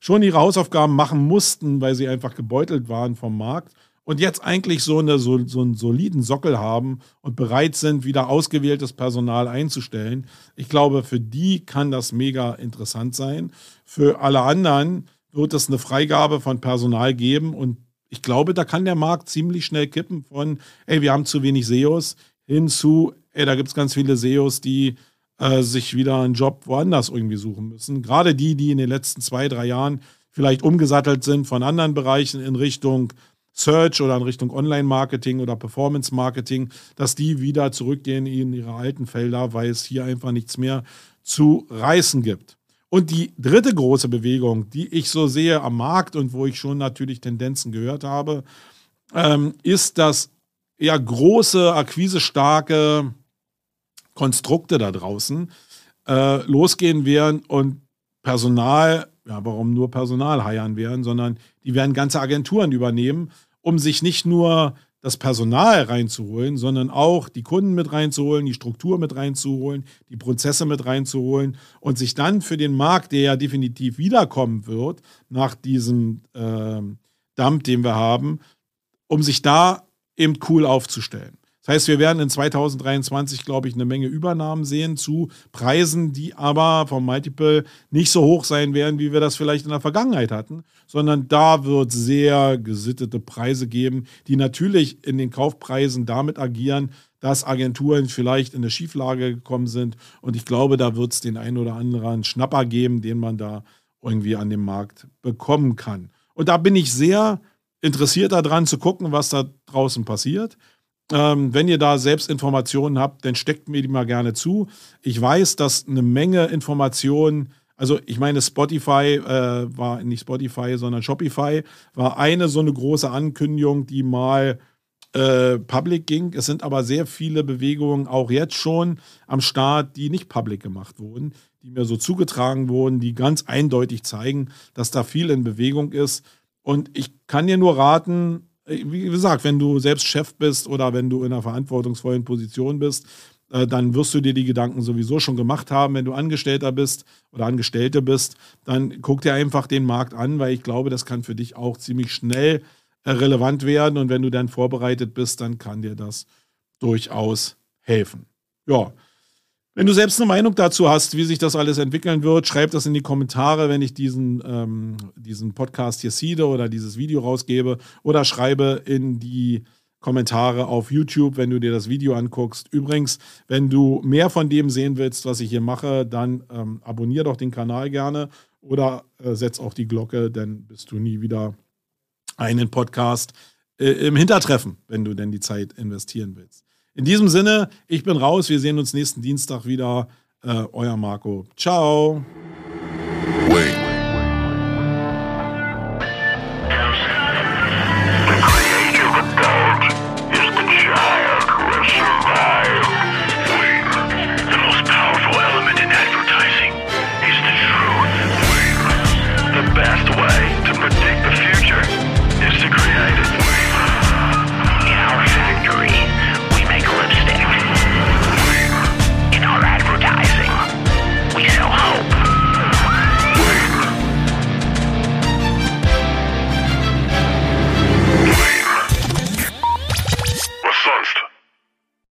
schon ihre Hausaufgaben machen mussten, weil sie einfach gebeutelt waren vom Markt und jetzt eigentlich so, eine, so, so einen soliden Sockel haben und bereit sind, wieder ausgewähltes Personal einzustellen. Ich glaube, für die kann das mega interessant sein. Für alle anderen wird es eine Freigabe von Personal geben und ich glaube, da kann der Markt ziemlich schnell kippen von, ey, wir haben zu wenig SEOs, hin zu, ey, da gibt es ganz viele SEOs, die äh, sich wieder einen Job woanders irgendwie suchen müssen. Gerade die, die in den letzten zwei, drei Jahren vielleicht umgesattelt sind von anderen Bereichen in Richtung Search oder in Richtung Online-Marketing oder Performance-Marketing, dass die wieder zurückgehen in ihre alten Felder, weil es hier einfach nichts mehr zu reißen gibt. Und die dritte große Bewegung, die ich so sehe am Markt und wo ich schon natürlich Tendenzen gehört habe, ähm, ist, dass eher große, akquisestarke Konstrukte da draußen äh, losgehen werden und Personal, ja, warum nur Personal heiern werden, sondern die werden ganze Agenturen übernehmen, um sich nicht nur das Personal reinzuholen, sondern auch die Kunden mit reinzuholen, die Struktur mit reinzuholen, die Prozesse mit reinzuholen und sich dann für den Markt, der ja definitiv wiederkommen wird, nach diesem äh, Dump, den wir haben, um sich da eben cool aufzustellen. Das heißt, wir werden in 2023, glaube ich, eine Menge Übernahmen sehen zu Preisen, die aber vom Multiple nicht so hoch sein werden, wie wir das vielleicht in der Vergangenheit hatten, sondern da wird sehr gesittete Preise geben, die natürlich in den Kaufpreisen damit agieren, dass Agenturen vielleicht in eine Schieflage gekommen sind. Und ich glaube, da wird es den einen oder anderen Schnapper geben, den man da irgendwie an dem Markt bekommen kann. Und da bin ich sehr interessiert daran zu gucken, was da draußen passiert. Ähm, wenn ihr da selbst Informationen habt, dann steckt mir die mal gerne zu. Ich weiß, dass eine Menge Informationen, also ich meine, Spotify äh, war nicht Spotify, sondern Shopify, war eine so eine große Ankündigung, die mal äh, public ging. Es sind aber sehr viele Bewegungen auch jetzt schon am Start, die nicht public gemacht wurden, die mir so zugetragen wurden, die ganz eindeutig zeigen, dass da viel in Bewegung ist. Und ich kann dir nur raten, wie gesagt, wenn du selbst Chef bist oder wenn du in einer verantwortungsvollen Position bist, äh, dann wirst du dir die Gedanken sowieso schon gemacht haben. Wenn du Angestellter bist oder Angestellte bist, dann guck dir einfach den Markt an, weil ich glaube, das kann für dich auch ziemlich schnell äh, relevant werden. Und wenn du dann vorbereitet bist, dann kann dir das durchaus helfen. Ja, wenn du selbst eine Meinung dazu hast, wie sich das alles entwickeln wird, schreib das in die Kommentare, wenn ich diesen, ähm, diesen Podcast hier seede oder dieses Video rausgebe. Oder schreibe in die Kommentare auf YouTube, wenn du dir das Video anguckst. Übrigens, wenn du mehr von dem sehen willst, was ich hier mache, dann ähm, abonnier doch den Kanal gerne oder äh, setz auch die Glocke, dann bist du nie wieder einen Podcast äh, im Hintertreffen, wenn du denn die Zeit investieren willst. In diesem Sinne, ich bin raus. Wir sehen uns nächsten Dienstag wieder. Äh, euer Marco. Ciao. Wait.